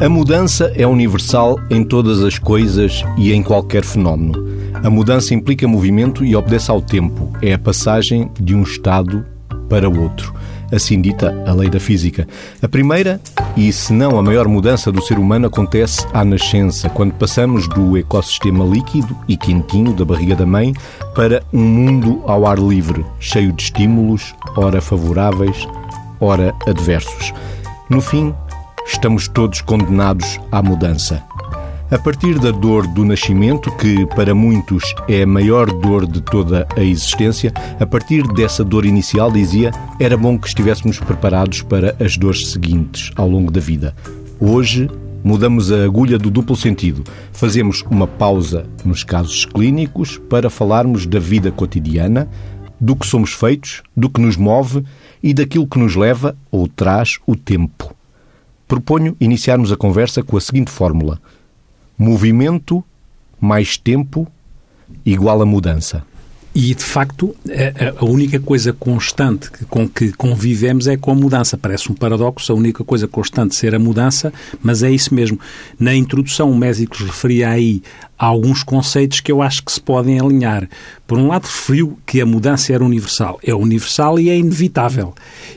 A mudança é universal em todas as coisas e em qualquer fenómeno. A mudança implica movimento e obedece ao tempo. É a passagem de um estado para outro. Assim dita a lei da física. A primeira, e se não a maior mudança do ser humano, acontece à nascença, quando passamos do ecossistema líquido e quentinho da barriga da mãe para um mundo ao ar livre, cheio de estímulos, ora favoráveis, ora adversos. No fim, estamos todos condenados à mudança. A partir da dor do nascimento, que para muitos é a maior dor de toda a existência, a partir dessa dor inicial, dizia, era bom que estivéssemos preparados para as dores seguintes ao longo da vida. Hoje, mudamos a agulha do duplo sentido. Fazemos uma pausa nos casos clínicos para falarmos da vida cotidiana, do que somos feitos, do que nos move e daquilo que nos leva ou traz o tempo proponho iniciarmos a conversa com a seguinte fórmula: movimento mais tempo igual a mudança. E, de facto, a, única coisa constante com que convivemos é com a mudança. Parece um paradoxo, a única coisa constante ser a mudança, mas é isso mesmo. Na introdução, o Mésicles referia aí a alguns conceitos que eu acho que se podem alinhar. Por um lado, referiu que a mudança era universal. É universal e é inevitável.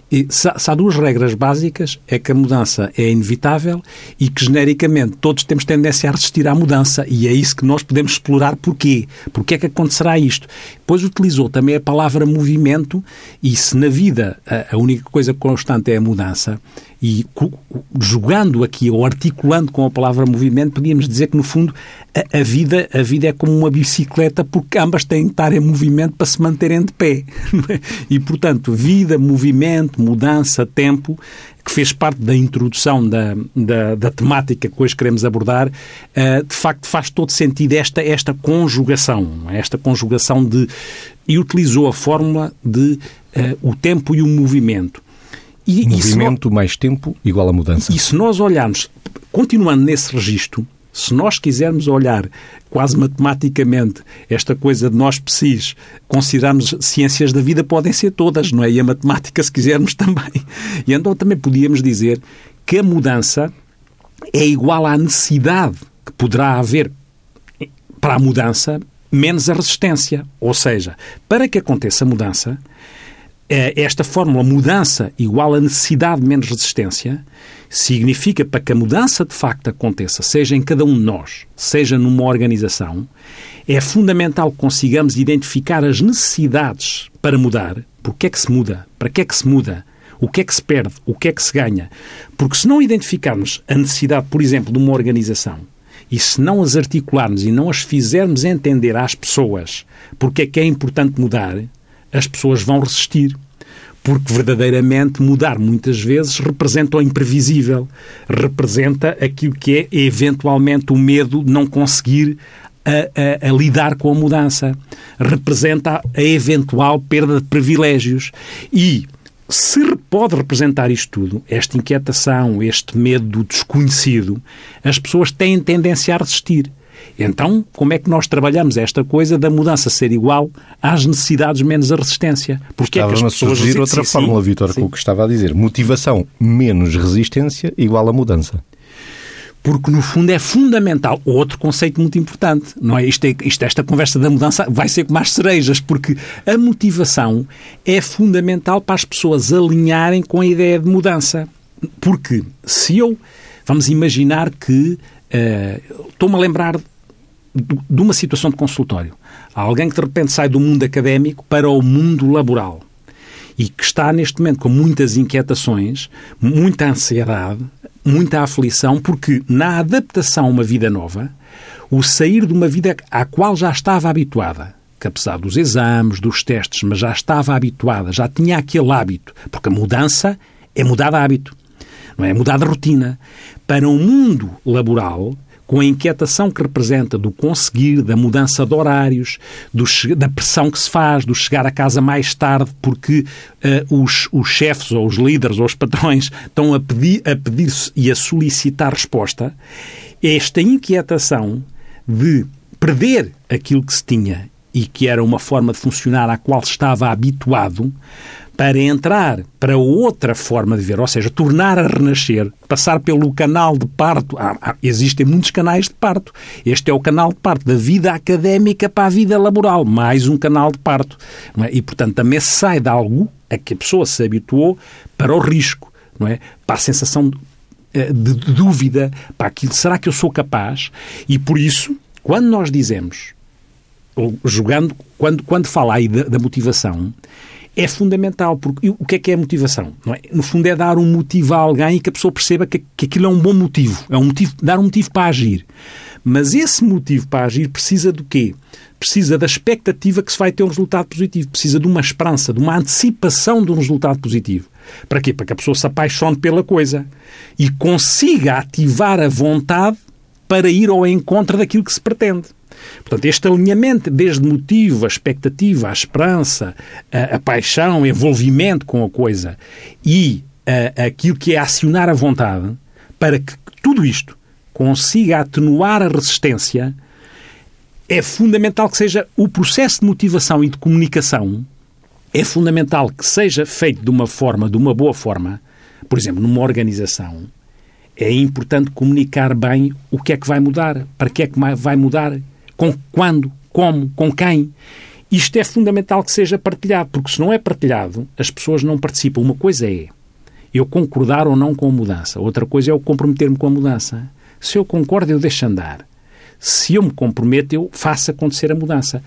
E se, há duas regras básicas, é que a mudança é inevitável e que, genericamente, todos temos tendência a resistir à mudança. E é isso que nós podemos explorar porquê. Porquê é que acontecerá isto? Depois utilizou também a palavra movimento e se na vida a única coisa constante é a mudança, e jogando aqui ou articulando com a palavra movimento, podíamos dizer que, no fundo, a, a, vida, a vida é como uma bicicleta porque ambas têm que estar em movimento para se manterem de pé. E, portanto, vida, movimento, mudança, tempo, que fez parte da introdução da, da, da temática que hoje queremos abordar, uh, de facto faz todo sentido esta, esta conjugação, esta conjugação de... e utilizou a fórmula de uh, o tempo e o movimento. E, Movimento nós, mais tempo igual a mudança. E se nós olharmos, continuando nesse registro, se nós quisermos olhar quase matematicamente esta coisa de nós psis, considerarmos ciências da vida, podem ser todas, não é? E a matemática, se quisermos, também. E então também podíamos dizer que a mudança é igual à necessidade que poderá haver para a mudança menos a resistência. Ou seja, para que aconteça a mudança, esta fórmula mudança igual a necessidade menos resistência significa para que a mudança de facto aconteça, seja em cada um de nós, seja numa organização, é fundamental que consigamos identificar as necessidades para mudar. Porque é que se muda? Para que é que se muda? O que é que se perde? O que é que se ganha? Porque se não identificarmos a necessidade, por exemplo, de uma organização e se não as articularmos e não as fizermos entender às pessoas porque é que é importante mudar, as pessoas vão resistir. Porque verdadeiramente mudar muitas vezes representa o imprevisível, representa aquilo que é eventualmente o medo de não conseguir a, a, a, lidar com a mudança, representa a eventual perda de privilégios. E se pode representar isto tudo, esta inquietação, este medo do desconhecido, as pessoas têm tendência a resistir. Então, como é que nós trabalhamos esta coisa da mudança ser igual às necessidades menos a resistência? Porque estava é que as pessoas... a surgir outra sim, fórmula, Vitor, com o que estava a dizer. Motivação menos resistência igual a mudança porque no fundo é fundamental. Outro conceito muito importante, não é? Isto, é, isto esta conversa da mudança vai ser como as cerejas, porque a motivação é fundamental para as pessoas alinharem com a ideia de mudança. Porque se eu, vamos imaginar que, uh, estou-me a lembrar de uma situação de consultório. Há alguém que de repente sai do mundo académico para o mundo laboral e que está neste momento com muitas inquietações, muita ansiedade, muita aflição, porque na adaptação a uma vida nova, o sair de uma vida à qual já estava habituada, que apesar dos exames, dos testes, mas já estava habituada, já tinha aquele hábito, porque a mudança é mudar de hábito, não é? é mudar de rotina. Para um mundo laboral, com a inquietação que representa do conseguir, da mudança de horários, do, da pressão que se faz, do chegar a casa mais tarde porque uh, os, os chefes ou os líderes ou os patrões estão a pedir, a pedir e a solicitar resposta, esta inquietação de perder aquilo que se tinha e que era uma forma de funcionar à qual estava habituado, para entrar para outra forma de ver, ou seja, tornar a renascer, passar pelo canal de parto. Ah, ah, existem muitos canais de parto. Este é o canal de parto da vida académica para a vida laboral, mais um canal de parto. É? E, portanto, também sai de algo a que a pessoa se habituou para o risco, não é? para a sensação de, eh, de dúvida, para aquilo, será que eu sou capaz? E por isso, quando nós dizemos, jogando, quando, quando fala aí da, da motivação, é fundamental, porque o que é que é motivação? É? No fundo é dar um motivo a alguém e que a pessoa perceba que, que aquilo é um bom motivo, é um motivo, dar um motivo para agir. Mas esse motivo para agir precisa do quê? Precisa da expectativa que se vai ter um resultado positivo, precisa de uma esperança, de uma antecipação de um resultado positivo. Para quê? Para que a pessoa se apaixone pela coisa e consiga ativar a vontade para ir ao encontro daquilo que se pretende. Portanto, este alinhamento desde motivo, a expectativa, a esperança, a, a paixão, o envolvimento com a coisa e a, aquilo que é acionar a vontade, para que tudo isto consiga atenuar a resistência, é fundamental que seja o processo de motivação e de comunicação é fundamental que seja feito de uma forma, de uma boa forma, por exemplo, numa organização, é importante comunicar bem o que é que vai mudar, para que é que vai mudar, com quando, como, com quem. Isto é fundamental que seja partilhado, porque se não é partilhado, as pessoas não participam. Uma coisa é eu concordar ou não com a mudança, outra coisa é eu comprometer-me com a mudança. Se eu concordo, eu deixo andar. Se eu me comprometo, eu faço acontecer a mudança.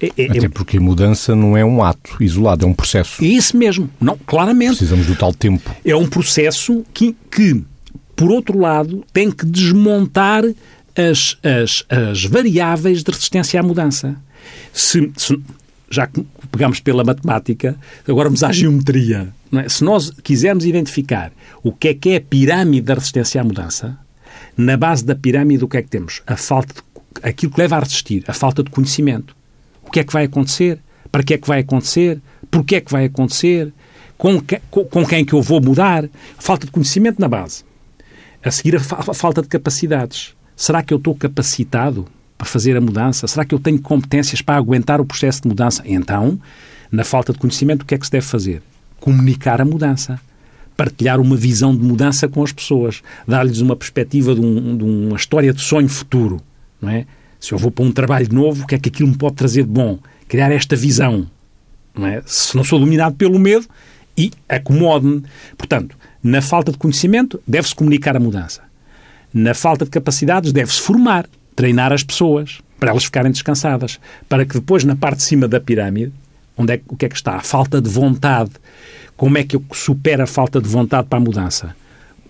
É, é, Até porque a mudança não é um ato isolado, é um processo. É isso mesmo, não, claramente. Precisamos do tal tempo. É um processo que, que por outro lado, tem que desmontar as, as, as variáveis de resistência à mudança. Se, se, já que pegamos pela matemática, agora vamos à geometria. É? Se nós quisermos identificar o que é que é a pirâmide da resistência à mudança, na base da pirâmide o que é que temos? A falta de, aquilo que leva a resistir, a falta de conhecimento. O que é que vai acontecer? Para que é que vai acontecer? Porquê é que vai acontecer? Com, que, com, com quem é que eu vou mudar? Falta de conhecimento na base. A seguir, a, fa a falta de capacidades. Será que eu estou capacitado para fazer a mudança? Será que eu tenho competências para aguentar o processo de mudança? Então, na falta de conhecimento, o que é que se deve fazer? Comunicar a mudança. Partilhar uma visão de mudança com as pessoas. Dar-lhes uma perspectiva de, um, de, uma história de sonho futuro. Não é? Se eu vou para um trabalho novo, o que é que aquilo me pode trazer de bom? Criar esta visão. Não é? Se não sou dominado pelo medo, e acomode-me. Portanto, na falta de conhecimento, deve-se comunicar a mudança. Na falta de capacidades, deve-se formar, treinar as pessoas, para elas ficarem descansadas, para que depois, na parte de cima da pirâmide, onde é, o que é que está? A falta de vontade. Como é que eu supero a falta de vontade para a mudança?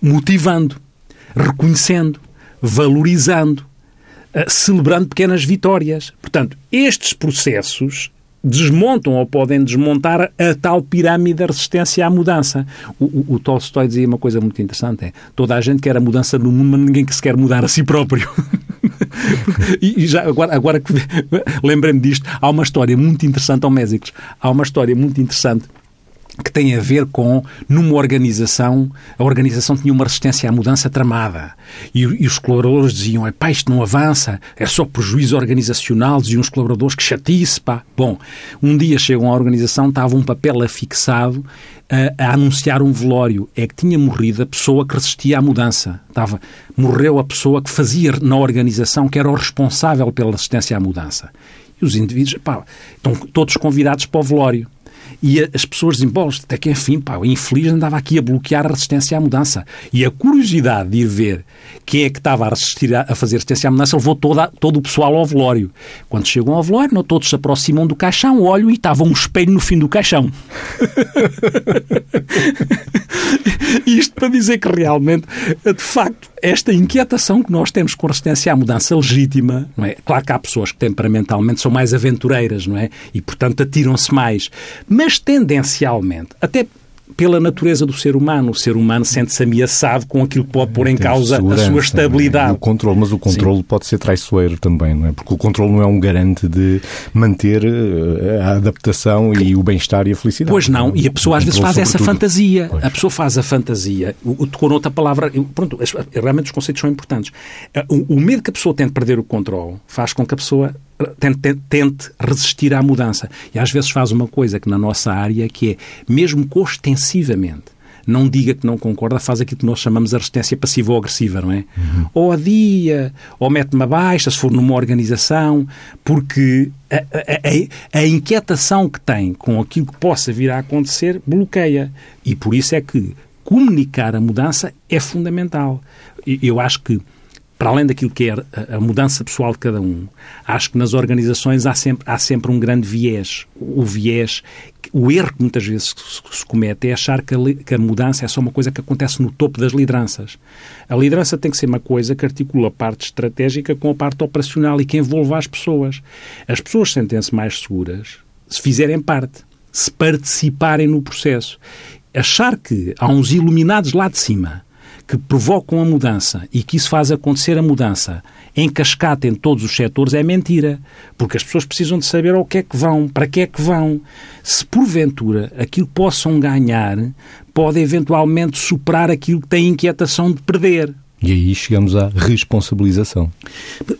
Motivando, reconhecendo, valorizando, eh, celebrando pequenas vitórias. Portanto, estes processos desmontam ou podem desmontar a tal pirâmide da resistência à mudança. O, o, o, Tolstói dizia uma coisa muito interessante: é toda a gente quer a mudança no mundo, mas ninguém que se quer mudar a si próprio. e, já agora, agora que lembrei-me disto, há uma história muito interessante ao Mésicos. Há uma história muito interessante que tem a ver com, numa organização, a organização tinha uma resistência à mudança tramada. E, e os colaboradores diziam, é pá, isto não avança, é só prejuízo organizacional, diziam os colaboradores, que chatice, pá. Bom, um dia chegam à organização, estava um papel afixado a, a, anunciar um velório. É que tinha morrido a pessoa que resistia à mudança. Estava, morreu a pessoa que fazia na organização, que era o responsável pela resistência à mudança. E os indivíduos, pá, estão todos convidados para o velório. E as pessoas bom, até que enfim, pá, o infeliz andava aqui a bloquear a resistência à mudança. E a curiosidade de ir ver quem é que estava a resistir a, fazer resistência à mudança levou toda, todo o pessoal ao velório. Quando chegam ao velório, não, todos se aproximam do caixão, olham e estava um espelho no fim do caixão. Isto para dizer que realmente, de facto, esta inquietação que nós temos com resistência à mudança legítima, não é? Claro que há pessoas que temperamentalmente são mais aventureiras, não é? E, portanto, atiram-se mais. Mas, tendencialmente, até pela natureza do ser humano. O ser humano sente-se ameaçado com aquilo que pode pôr em causa a sua estabilidade. O controle, mas o controle Sim. pode ser traiçoeiro também, não é? Porque o controle não é um garante de manter eh, a adaptação e o bem-estar e a felicidade. Pois não, e a pessoa às vezes faz essa tudo. fantasia. Pois. A pessoa faz a fantasia. O, tocou noutra palavra. Pronto, realmente os conceitos são importantes. Eh, o, o medo que a pessoa tem de perder o controle faz com que a pessoa tente, tente resistir à mudança. E às vezes faz uma coisa que na nossa área que é, mesmo que ostensivamente, não diga que não concorda, faz aquilo que nós chamamos de resistência passiva ou agressiva, não é? Uhum. Ou adia, ou mete-me abaixo, se for numa organização, porque a, a, a, a, inquietação que tem com aquilo que possa vir a acontecer bloqueia. E por isso é que comunicar a mudança é fundamental. Eu acho que para além daquilo que é a mudança pessoal de cada um, acho que nas organizações há sempre, há sempre um grande viés. O viés, o erro que muitas vezes se comete é achar que a, que a mudança é só uma coisa que acontece no topo das lideranças. A liderança tem que ser uma coisa que articula a parte estratégica com a parte operacional e que envolva as pessoas. As pessoas sentem-se mais seguras se fizerem parte, se participarem no processo. Achar que há uns iluminados lá de cima que provocam a mudança e que isso faz acontecer a mudança em cascata em todos os setores é mentira. Porque as pessoas precisam de saber ao que é que vão, para que é que vão. Se porventura aquilo possam ganhar pode eventualmente superar aquilo que têm inquietação de perder. E aí chegamos à responsabilização.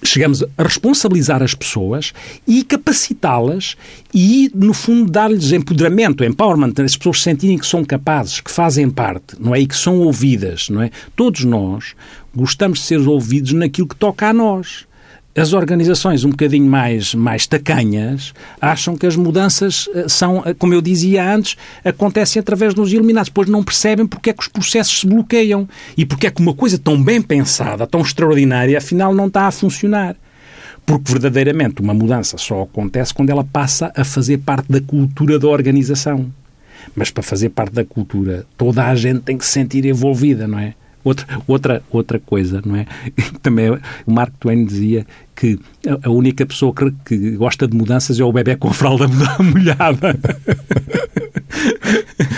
Chegamos a responsabilizar as pessoas e capacitá-las e, no fundo, dar-lhes empoderamento, empowerment, as pessoas sentirem que são capazes, que fazem parte, não é? E que são ouvidas, não é? Todos nós gostamos de ser ouvidos naquilo que toca a nós as organizações um bocadinho mais, mais tacanhas acham que as mudanças eh, são, eh, como eu dizia antes, acontecem através dos iluminados, pois não percebem porque é que os processos se bloqueiam e porque é que uma coisa tão bem pensada, tão extraordinária, afinal não está a funcionar. Porque verdadeiramente uma mudança só acontece quando ela passa a fazer parte da cultura da organização. Mas para fazer parte da cultura, toda a gente tem que se sentir envolvida, não é? Outra, outra, outra coisa, não é? Também o Mark Twain dizia que a única pessoa que, que gosta de mudanças é o bebê com a fralda molhada.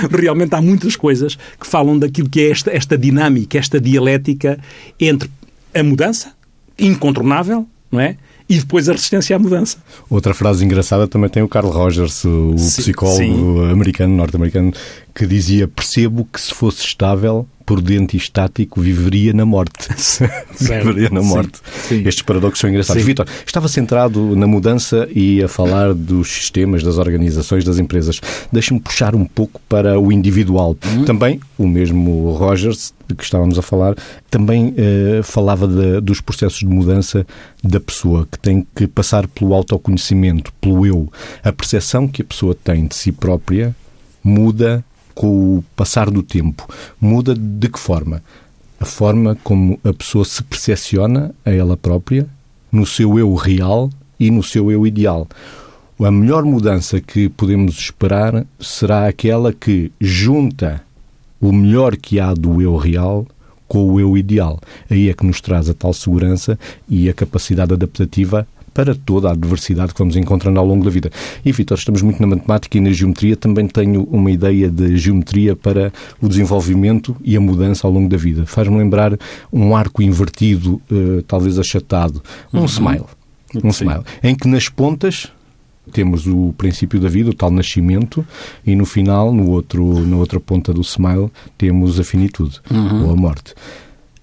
Realmente há muitas coisas que falam daquilo que é esta, esta dinâmica, esta dialética entre a mudança, incontornável, não é? E depois a resistência à mudança. Outra frase engraçada também tem o Carl Rogers, o sim, psicólogo sim. americano, norte-americano, que dizia: Percebo que se fosse estável, prudente e estático, viveria na morte. viveria na morte. Sim. Estes paradoxos são engraçados. Vitor, estava centrado na mudança e a falar dos sistemas, das organizações, das empresas. Deixe-me puxar um pouco para o individual. Uhum. Também o mesmo Rogers, que estávamos a falar, também uh, falava de, dos processos de mudança da pessoa, que tem que passar pelo autoconhecimento, pelo eu. A percepção que a pessoa tem de si própria muda com o passar do tempo. Muda de que forma? A forma como a pessoa se percepciona a ela própria, no seu eu real e no seu eu ideal. A melhor mudança que podemos esperar será aquela que junta o melhor que há do eu real com o eu ideal. Aí é que nos traz a tal segurança e a capacidade adaptativa para toda a diversidade que vamos encontrando ao longo da vida. E, Vitor, estamos muito na matemática e na geometria. Também tenho uma ideia de geometria para o desenvolvimento e a mudança ao longo da vida. Faz-me lembrar um arco invertido, uh, talvez achatado, um uhum. smile. Um Sim. smile. Em que nas pontas temos o princípio da vida, o tal nascimento, e no final, no outro, na outra ponta do smile, temos a finitude, uhum. ou a morte.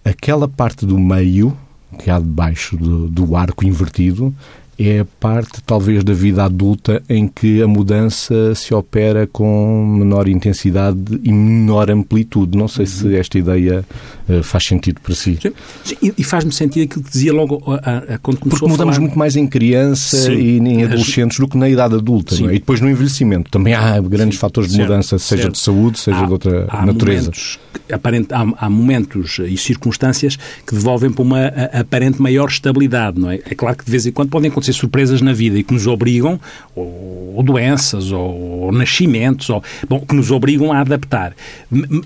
Aquela parte do meio que há debaixo do, do arco invertido, é a parte, talvez, da vida adulta em que a mudança se opera com menor intensidade e menor amplitude. Não sei uhum. se esta ideia uh, faz sentido para si. Sim, e faz-me sentido aquilo que dizia logo a, a, a, quando começou Porque mudamos muito mais em criança Sim. e em adolescentes do que na idade adulta. É? E depois no envelhecimento. Também há grandes Sim. fatores de certo. mudança, seja certo. de saúde, seja há, de outra há natureza. Momentos, aparente, há, há, momentos e circunstâncias que devolvem para uma aparente maior estabilidade. Não é? é claro que de vez em quando podem acontecer acontecer surpresas na vida e que nos obrigam, ou, ou doenças, ou, ou, nascimentos, ou, bom, que nos obrigam a adaptar.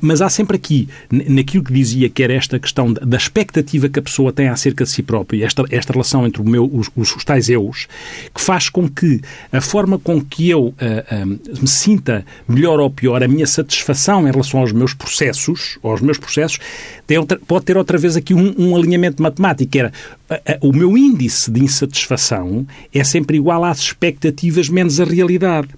Mas há sempre aqui, naquilo que dizia que era esta questão da expectativa que a pessoa tem acerca de si própria, esta, esta relação entre o meu, os, os, tais eus, que faz com que a forma com que eu uh, uh, me sinta melhor ou pior, a minha satisfação em relação aos meus processos, aos meus processos, outra, pode ter outra vez aqui um, um alinhamento matemático, que era o meu índice de insatisfação é sempre igual às expectativas menos a realidade.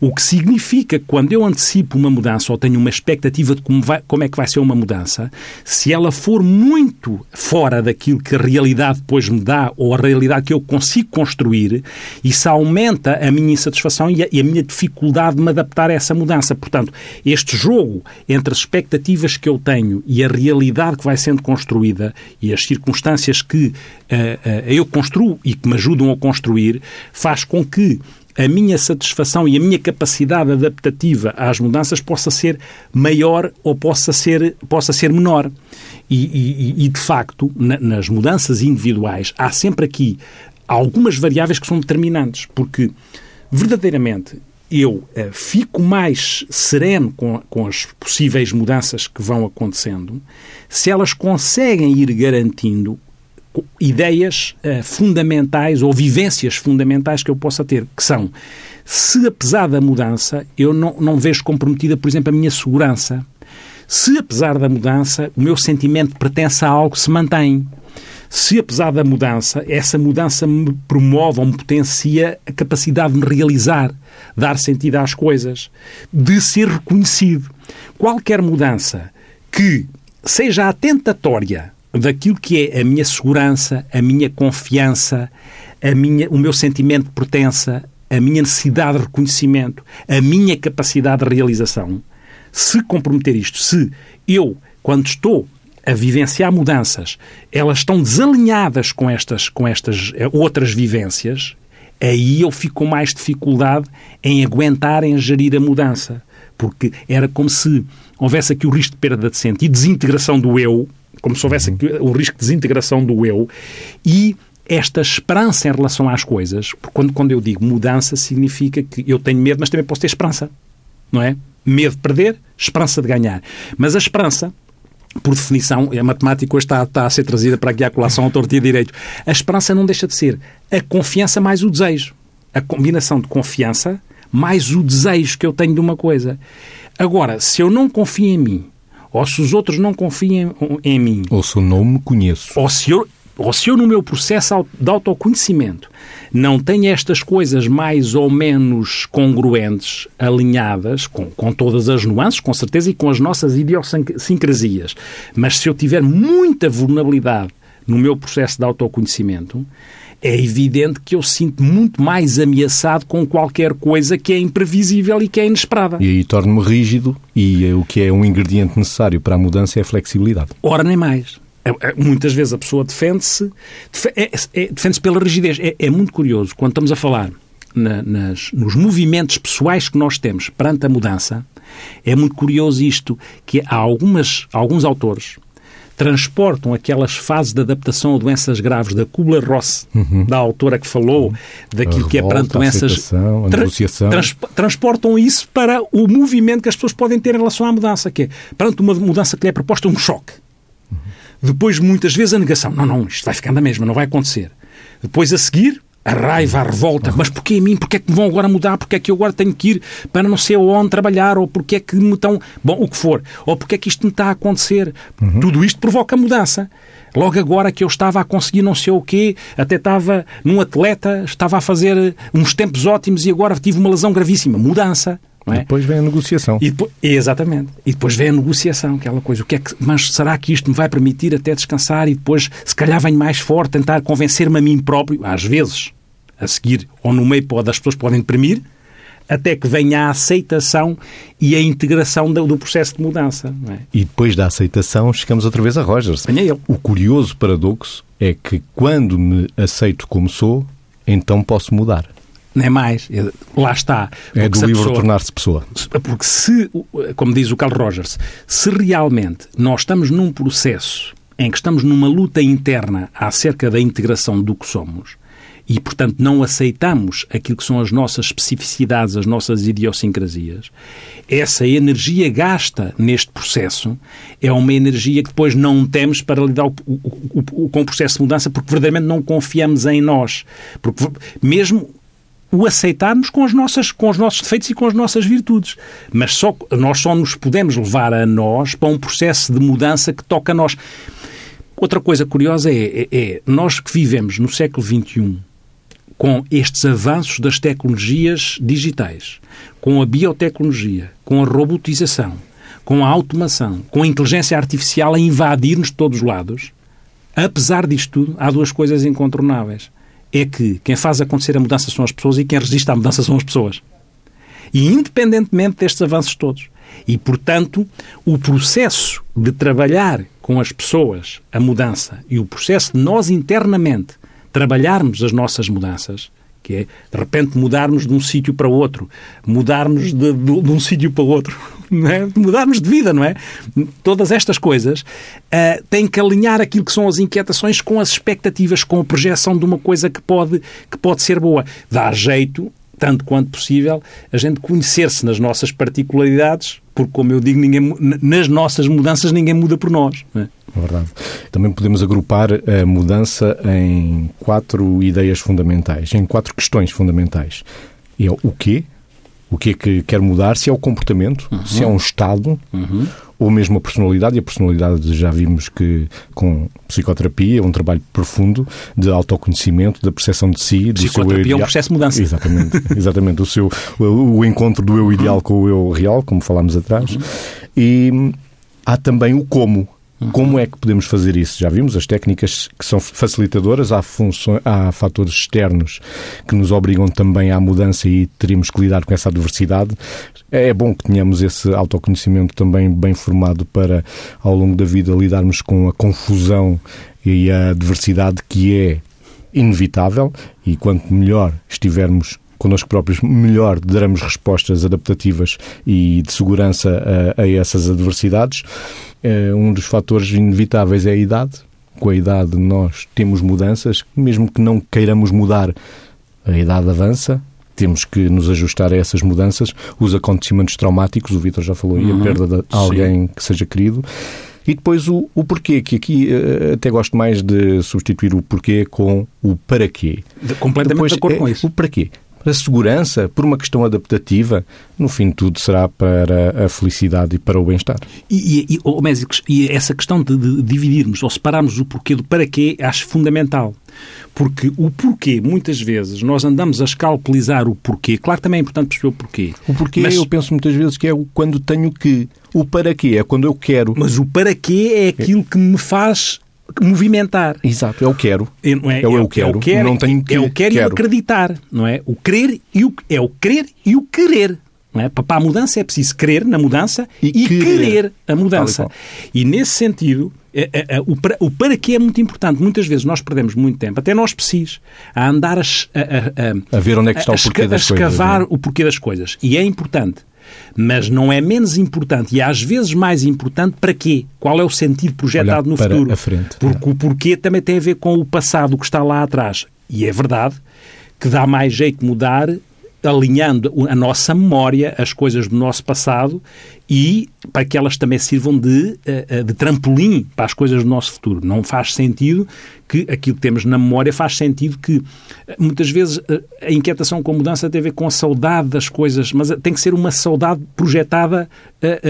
O que significa que quando eu antecipo uma mudança ou tenho uma expectativa de como, vai, como é que vai ser uma mudança, se ela for muito fora daquilo que a realidade depois me dá ou a realidade que eu consigo construir, isso aumenta a minha insatisfação e a, e a minha dificuldade de me adaptar a essa mudança. Portanto, este jogo entre as expectativas que eu tenho e a realidade que vai sendo construída e as circunstâncias que uh, uh, eu construo e que me ajudam a construir, faz com que a minha satisfação e a minha capacidade adaptativa às mudanças possa ser maior ou possa ser, possa ser menor. E, e, e de facto, na, nas mudanças individuais, há sempre aqui algumas variáveis que são determinantes, porque verdadeiramente eu uh, fico mais sereno com, com as possíveis mudanças que vão acontecendo se elas conseguem ir garantindo ideias uh, fundamentais ou vivências fundamentais que eu possa ter, que são, se apesar da mudança, eu não, não vejo comprometida, por exemplo, a minha segurança, se apesar da mudança, o meu sentimento de pertença a algo se mantém, se apesar da mudança, essa mudança me promove ou me potencia a capacidade de me realizar, dar sentido às coisas, de ser reconhecido. Qualquer mudança que seja atentatória daquilo que é a minha segurança, a minha confiança, a minha, o meu sentimento de pertença, a minha necessidade de reconhecimento, a minha capacidade de realização, se comprometer isto, se eu, quando estou a vivenciar mudanças, elas estão desalinhadas com estas, com estas eh, outras vivências, aí eu fico com mais dificuldade em aguentar, em gerir a mudança. Porque era como se houvesse aqui o risco de perda de sentido, desintegração do eu, como se houvesse o risco de desintegração do eu e esta esperança em relação às coisas, porque quando, quando eu digo mudança, significa que eu tenho medo, mas também posso ter esperança, não é? Medo de perder, esperança de ganhar. Mas a esperança, por definição, a matemática hoje está, está a ser trazida para aqui a colação torto e a direito. A esperança não deixa de ser a confiança mais o desejo. A combinação de confiança mais o desejo que eu tenho de uma coisa. Agora, se eu não confio em mim, ou se os outros não confiam em mim. Ou se eu não me conheço. Ou se eu, ou se eu no meu processo de autoconhecimento não tenho estas coisas mais ou menos congruentes, alinhadas, com, com todas as nuances, com certeza, e com as nossas idiosincrasias, mas se eu tiver muita vulnerabilidade no meu processo de autoconhecimento, é evidente que eu sinto muito mais ameaçado com qualquer coisa que é imprevisível e que é inesperada. E aí torno-me rígido e o que é um ingrediente necessário para a mudança é a flexibilidade. Ora, nem mais. É, é, muitas vezes a pessoa defende-se é, é, defende pela rigidez. É, é, muito curioso, quando estamos a falar na, nas, nos movimentos pessoais que nós temos perante a mudança, é muito curioso isto, que há algumas, alguns autores transportam aquelas fases de adaptação a doenças graves da Kubler-Ross, uhum. da autora que falou, daquilo que é perante doenças... A tra negociação. Trans transportam isso para o movimento que as pessoas podem ter em relação à mudança, que é, perante uma mudança que lhe é proposta, um choque. Uhum. Depois, muitas vezes, a negação. Não, não, isto vai ficar na mesma, não vai acontecer. Depois, a seguir, a raiva, a revolta. Mas porquê a mim? Porquê é que me vão agora mudar? Porquê é que eu agora tenho que ir para não sei onde trabalhar? Ou porquê é que me estão... Bom, o que for. Ou porquê é que isto me está a acontecer? Uhum. Tudo isto provoca mudança. Logo agora que eu estava a conseguir não sei o quê, até estava num atleta, estava a fazer uns tempos ótimos e agora tive uma lesão gravíssima. Mudança. É? depois vem a negociação. E depois, exatamente. E depois vem a negociação, aquela coisa. O que é que, mas será que isto me vai permitir até descansar e depois, se calhar, venho mais forte, tentar convencer-me a mim próprio, às vezes, a seguir, ou no meio pode, as pessoas podem deprimir, até que venha a aceitação e a integração do, do processo de mudança. É? E depois da aceitação, chegamos outra vez a Rogers. Venha ele. O curioso paradoxo é que quando me aceito como sou, então posso mudar nem mais. Lá está. É do livro tornar-se pessoa. Porque se, como diz o Carl Rogers, se realmente nós estamos num processo em que estamos numa luta interna acerca da integração do que somos, e, portanto, não aceitamos aquilo que são as nossas especificidades, as nossas idiosincrasias, essa energia gasta neste processo é uma energia que depois não temos para lidar o, o, o, com o processo de mudança porque verdadeiramente não confiamos em nós. Porque mesmo o aceitarmos com, as nossas, com os nossos defeitos e com as nossas virtudes. Mas só, nós só nos podemos levar a nós para um processo de mudança que toca a nós. Outra coisa curiosa é, é, é nós que vivemos no século XXI, com estes avanços das tecnologias digitais, com a biotecnologia, com a robotização, com a automação, com a inteligência artificial a invadir-nos de todos os lados, apesar disto tudo, há duas coisas incontornáveis. É que quem faz acontecer a mudança são as pessoas e quem resiste à mudança são as pessoas. E independentemente destes avanços todos. E, portanto, o processo de trabalhar com as pessoas a mudança e o processo de nós internamente trabalharmos as nossas mudanças, que é, de repente, mudarmos de um sítio para outro, mudarmos de, de, de um sítio para outro, é? mudarmos de vida, não é? Todas estas coisas uh, têm que alinhar aquilo que são as inquietações com as expectativas, com a projeção de uma coisa que pode, que pode ser boa. Dá jeito tanto quanto possível, a gente conhecer-se nas nossas particularidades, porque, como eu digo, ninguém, nas nossas mudanças ninguém muda por nós. É? é verdade. Também podemos agrupar a mudança em quatro ideias fundamentais, em quatro questões fundamentais. É o quê? O que é que quer mudar? Se é o comportamento, uhum. se é um estado, uhum ou mesmo a personalidade, e a personalidade já vimos que com psicoterapia, é um trabalho profundo de autoconhecimento, da percepção de si, do seu eu ideal. é um processo de mudança. Exatamente, exatamente. o, seu, o, encontro do eu ideal com o eu real, como falámos atrás. Uhum. E há também o como, como é que podemos fazer isso? Já vimos as técnicas que são facilitadoras, há, funções, há fatores externos que nos obrigam também à mudança e teríamos que lidar com essa adversidade. É bom que tenhamos esse autoconhecimento também bem formado para, ao longo da vida, lidarmos com a confusão e a adversidade que é inevitável e quanto melhor estivermos connosco próprios, melhor daremos respostas adaptativas e de segurança a, a essas adversidades. É, um dos fatores inevitáveis é a idade. Com a idade nós temos mudanças, mesmo que não queiramos mudar, a idade avança, temos que nos ajustar a essas mudanças. Os acontecimentos traumáticos, o Vitor já falou aí, uhum, a perda de alguém sim. que seja querido. E depois o, o porquê, que aqui uh, até gosto mais de substituir o porquê com o para quê. De, completamente depois, de acordo é, com isso. O para quê para a segurança, por uma questão adaptativa, no fim de tudo será para a felicidade e para o bem-estar. E, e, oh, e essa questão de, de, dividirmos ou separarmos o porquê do para quê, acho fundamental. Porque o porquê, muitas vezes, nós andamos a escalpelizar o porquê. Claro, também é importante perceber o porquê. O porquê, mas... eu penso muitas vezes que é quando tenho que. O para quê é quando eu quero. Mas o para quê é aquilo que me faz movimentar. Exato, é o quero. É, não é, é o eu quero. É o quero, não tenho que, é o quero, quero. e o acreditar, não é? O querer e o é o querer e o querer. Não é? Para a mudança é preciso crer na mudança e, e querer. querer. a mudança. E nesse sentido, é, é, é, o, para, o para quê é muito importante. Muitas vezes nós perdemos muito tempo, até nós precis, a andar a, a, ver onde é que está o porquê das coisas. A escavar é? o porquê das coisas. E é importante. Mas não é menos importante e às vezes mais importante para quê? Qual é o sentido projetado Olhar no futuro? A frente. Porque o porquê também tem a ver com o passado que está lá atrás. E é verdade que dá mais jeito de mudar alinhando a nossa memória, as coisas do nosso passado e para que elas também sirvam de, eh, de trampolim para as coisas do nosso futuro. Não faz sentido que aquilo que temos na memória faz sentido que eh, muitas vezes eh, a inquietação com a mudança tem a ver com a saudade das coisas, mas tem que ser uma saudade projetada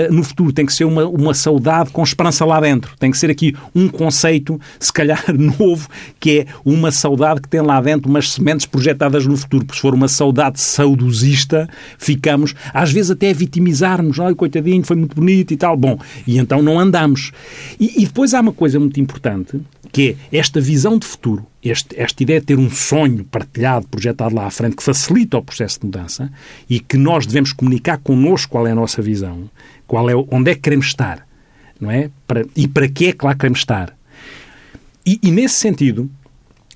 no futuro, tem que ser uma, uma saudade com esperança lá dentro. Tem que ser aqui um conceito, se calhar novo, que é uma saudade que tem lá dentro umas sementes projetadas no futuro. Porque se for uma saudade saudosista, ficamos, às vezes até a vitimizarmos, olha, coitadinho, foi muito bonito e tal. Bom, e então não andamos. E, e depois há uma coisa muito importante, que é esta visão de futuro, este, esta ideia de ter um sonho partilhado, projetado lá à frente, que facilita o processo de mudança e que nós devemos comunicar connosco qual é a nossa visão, qual é, onde é que queremos estar, não é? Para, e para que é que lá queremos estar. E, e nesse sentido,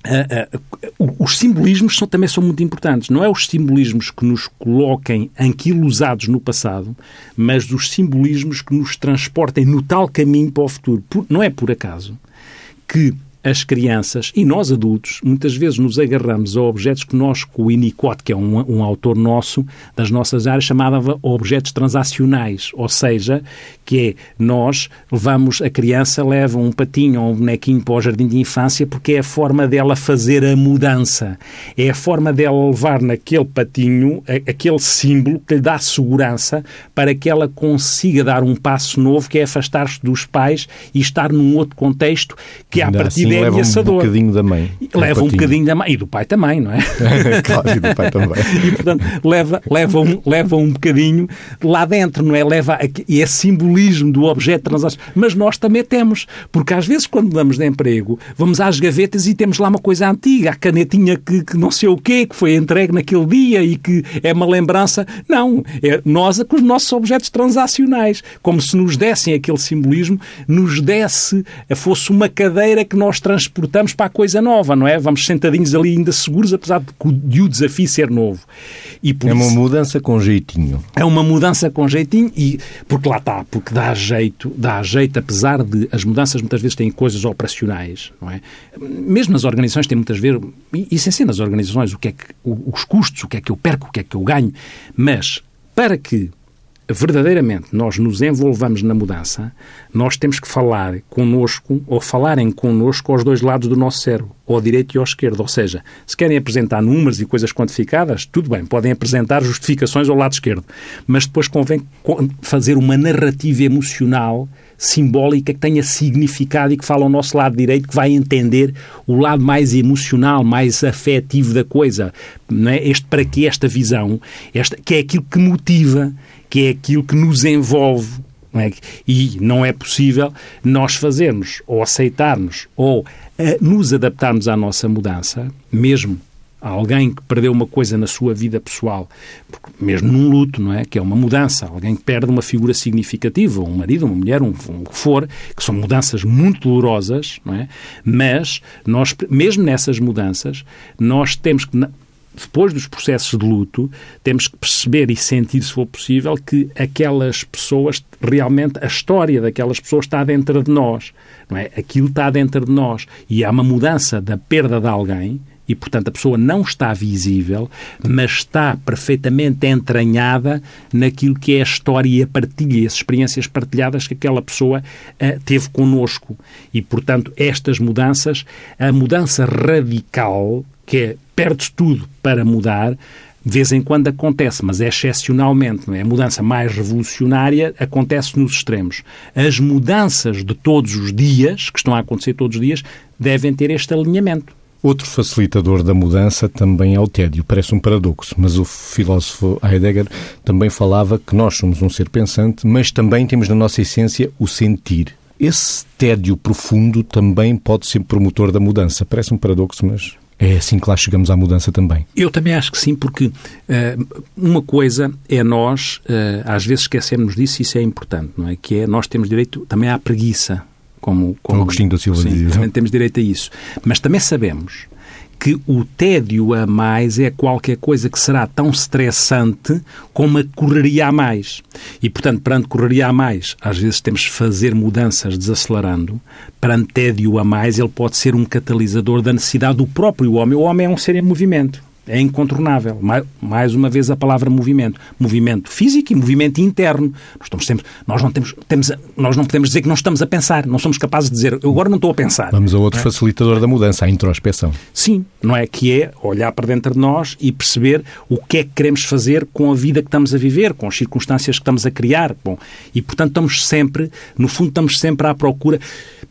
Uh, uh, os simbolismos são, também são muito importantes. Não é os simbolismos que nos coloquem aquilo usados no passado, mas os simbolismos que nos transportem no tal caminho para o futuro. Por, não é por acaso que as crianças e nós adultos muitas vezes nos agarramos a objetos que nós, com o Winnicott, que é um, um autor nosso das nossas áreas, chamava objetos transacionais, ou seja, que é nós levamos, a criança leva um patinho ou um bonequinho para o jardim de infância porque é a forma dela fazer a mudança, é a forma dela levar naquele patinho aquele símbolo que lhe dá segurança para que ela consiga dar um passo novo que é afastar-se dos pais e estar num outro contexto que, à partida filhinho é leva um bocadinho da mãe. Leva um bocadinho da mãe. E do pai também, não é? claro, e do pai também. E, portanto, leva, leva, um, leva um bocadinho lá dentro, não é? Leva aqui, e é simbolismo do objeto transação. Mas nós também temos, porque às vezes quando damos de emprego, vamos às gavetas e temos lá uma coisa antiga, a canetinha que, que não sei o quê, que foi entregue naquele dia e que é uma lembrança. Não, é nós com os nossos objetos transacionais, como se nos dessem aquele simbolismo, nos desse, fosse uma cadeira que nós transportamos para a coisa nova, não é? Vamos sentadinhos ali ainda seguros, apesar de o desafio ser novo. E é uma isso, mudança com jeitinho. É uma mudança com jeitinho e porque lá está, porque dá jeito, dá jeito, apesar de as mudanças muitas vezes têm coisas operacionais, não é? Mesmo nas organizações tem muitas vezes, e se ensina nas organizações o que é que, os custos, o que é que eu perco, o que é que eu ganho, mas para que verdadeiramente nós nos envolvamos na mudança, nós temos que falar connosco ou falarem connosco aos dois lados do nosso cérebro, ao direito e ao esquerdo. Ou seja, se querem apresentar números e coisas quantificadas, tudo bem, podem apresentar justificações ao lado esquerdo, mas depois convém fazer uma narrativa emocional simbólica que tenha significado e que fala ao nosso lado direito, que vai entender o lado mais emocional, mais afetivo da coisa. Não é? Este para que esta visão, esta, que é aquilo que motiva, que é aquilo que nos envolve. Não é? E não é possível nós fazermos ou aceitarmos ou uh, nos adaptarmos à nossa mudança, mesmo alguém que perdeu uma coisa na sua vida pessoal, mesmo num luto, não é? Que é uma mudança, alguém que perde uma figura significativa, um marido, uma mulher, um, um que for, que são mudanças muito dolorosas, não é? Mas nós, mesmo nessas mudanças, nós temos que depois dos processos de luto, temos que perceber e sentir, se for possível, que aquelas pessoas, realmente, a história daquelas pessoas está dentro de nós. Não é? Aquilo está dentro de nós. E há uma mudança da perda de alguém, e, portanto, a pessoa não está visível, mas está perfeitamente entranhada naquilo que é a história e a partilha, as experiências partilhadas que aquela pessoa uh, teve connosco. E, portanto, estas mudanças, a mudança radical, que é perde tudo para mudar, de vez em quando acontece, mas é excepcionalmente. É? A mudança mais revolucionária acontece nos extremos. As mudanças de todos os dias, que estão a acontecer todos os dias, devem ter este alinhamento. Outro facilitador da mudança também é o tédio. Parece um paradoxo, mas o filósofo Heidegger também falava que nós somos um ser pensante, mas também temos na nossa essência o sentir. Esse tédio profundo também pode ser promotor da mudança. Parece um paradoxo, mas é assim que lá chegamos à mudança também. Eu também acho que sim, porque uh, uma coisa é nós, uh, às vezes esquecemos disso e isso é importante, não é? Que é nós temos direito também à preguiça. Como, como Agostinho da Silva sim, dizia. Também temos direito a isso. Mas também sabemos que o tédio a mais é qualquer coisa que será tão estressante como a correria a mais. E, portanto, perante correria a mais, às vezes temos de fazer mudanças desacelerando. Perante tédio a mais, ele pode ser um catalisador da necessidade do próprio homem. O homem é um ser em movimento é incontornável. Mais uma vez a palavra movimento. Movimento físico e movimento interno. Nós, estamos sempre, nós, não, temos, temos, nós não podemos dizer que não estamos a pensar. Não somos capazes de dizer, eu agora não estou a pensar. Vamos a outro é? facilitador da mudança, a introspeção. Sim, não é? Que é olhar para dentro de nós e perceber o que é que queremos fazer com a vida que estamos a viver, com as circunstâncias que estamos a criar. Bom, e, portanto, estamos sempre, no fundo, estamos sempre à procura.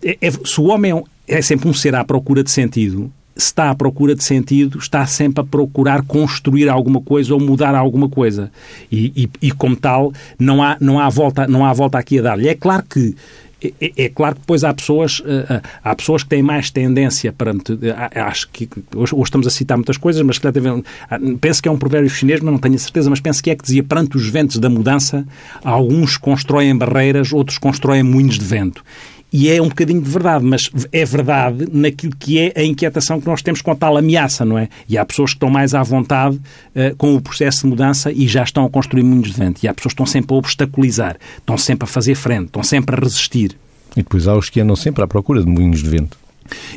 É, é, se o homem é, é sempre um ser à procura de sentido, está à procura de sentido, está sempre a procurar construir alguma coisa ou mudar alguma coisa. E, e, e como tal, não há, não, há volta, não há volta aqui a dar-lhe. É claro que é, é, é, claro que depois há pessoas, eh, eh, há pessoas que têm mais tendência perante. Eh, acho que hoje, hoje estamos a citar muitas coisas, mas ah, penso que é um provérbio chinês, mas não tenho a certeza, mas penso que é que dizia perante os ventos da mudança, alguns constroem barreiras, outros constroem moinhos de vento. E é um bocadinho de verdade, mas é verdade naquilo que é a inquietação que nós temos com a tal ameaça, não é? E há pessoas que estão mais à vontade uh, com o processo de mudança e já estão a construir mundos de vento. E há pessoas que estão sempre a obstaculizar, estão sempre a fazer frente, estão sempre a resistir. E depois há os que andam sempre à procura de moinhos de vento.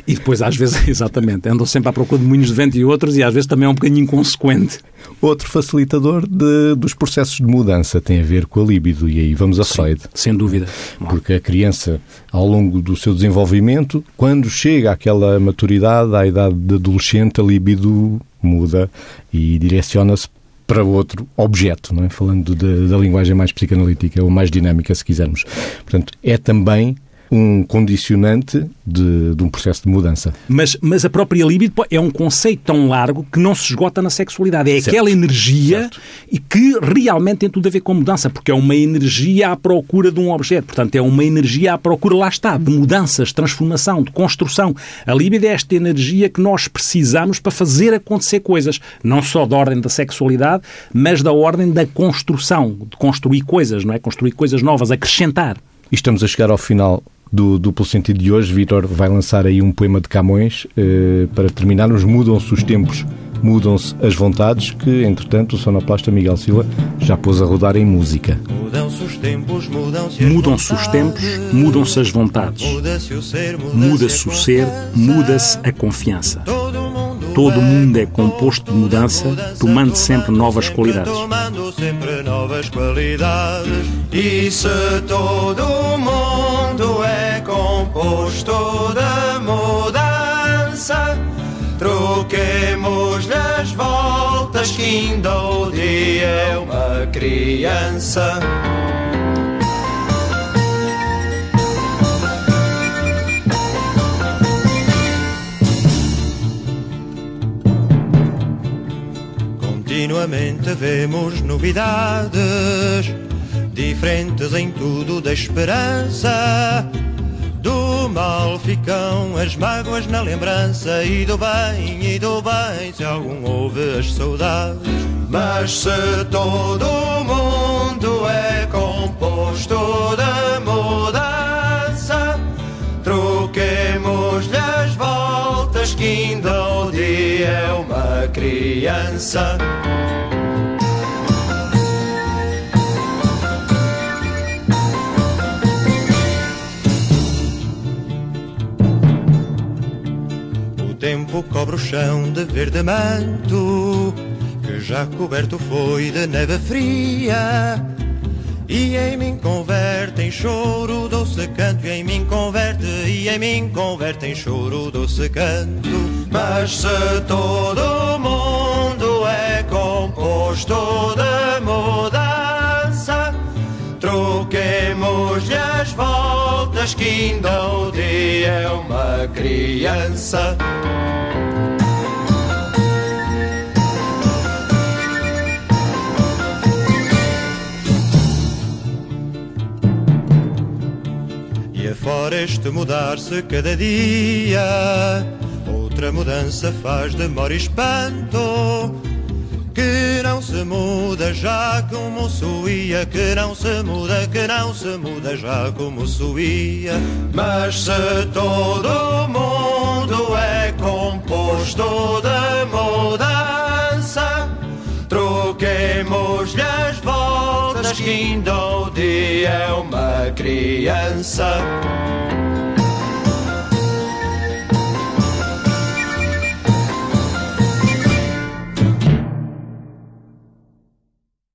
E depois, às vezes, exatamente, andam sempre à procura de moinhos de vento e outros, e às vezes também é um bocadinho inconsequente. Outro facilitador de, dos processos de mudança tem a ver com a libido, e aí vamos a Sim, Freud. Sem dúvida. Porque a criança, ao longo do seu desenvolvimento, quando chega àquela maturidade, à idade de adolescente, a libido muda e direciona-se para outro objeto, não é? falando da linguagem mais psicanalítica ou mais dinâmica, se quisermos. Portanto, é também um condicionante de, de, um processo de mudança. Mas, mas a própria libido é um conceito tão largo que não se esgota na sexualidade. É certo. aquela energia e que realmente tem tudo a ver com mudança, porque é uma energia à procura de um objeto. Portanto, é uma energia à procura, lá está, de mudanças, transformação, de construção. A libido é esta energia que nós precisamos para fazer acontecer coisas, não só da ordem da sexualidade, mas da ordem da construção, de construir coisas, não é? Construir coisas novas, acrescentar. E estamos a chegar ao final do duplo sentido de hoje. Vitor vai lançar aí um poema de Camões eh, para terminarmos. Mudam-se os tempos, mudam-se as vontades, que entretanto o sonoplasta Miguel Silva já pôs a rodar em música. Mudam-se os tempos, mudam-se tempos, mudam-se as vontades. Muda-se o ser, muda-se o a confiança. Todo mundo é composto de mudança, tomando sempre novas qualidades. Tomando sempre novas qualidades. E se todo mundo composto de mudança, troquemos as voltas que ainda o dia é uma criança. Continuamente vemos novidades, diferentes em tudo da esperança. Mal ficam as mágoas na lembrança, e do bem, e do bem, se algum houve as saudades. Mas se todo o mundo é composto de mudança, troquemos-lhe as voltas que ainda o dia é uma criança. Tempo cobre o chão de verde manto, que já coberto foi de neve fria. E em mim converte em choro doce canto, e em mim converte, e em mim converte em choro doce canto. Mas se todo mundo é composto voltas que ainda o dia é uma criança. fora este mudar-se cada dia. Outra mudança faz demora e espanto. Que não se muda já como suía, que não se muda, que não se muda já como suía. Mas se todo mundo é composto de mudança, troquemos-lhe as voltas que ainda o dia é uma criança.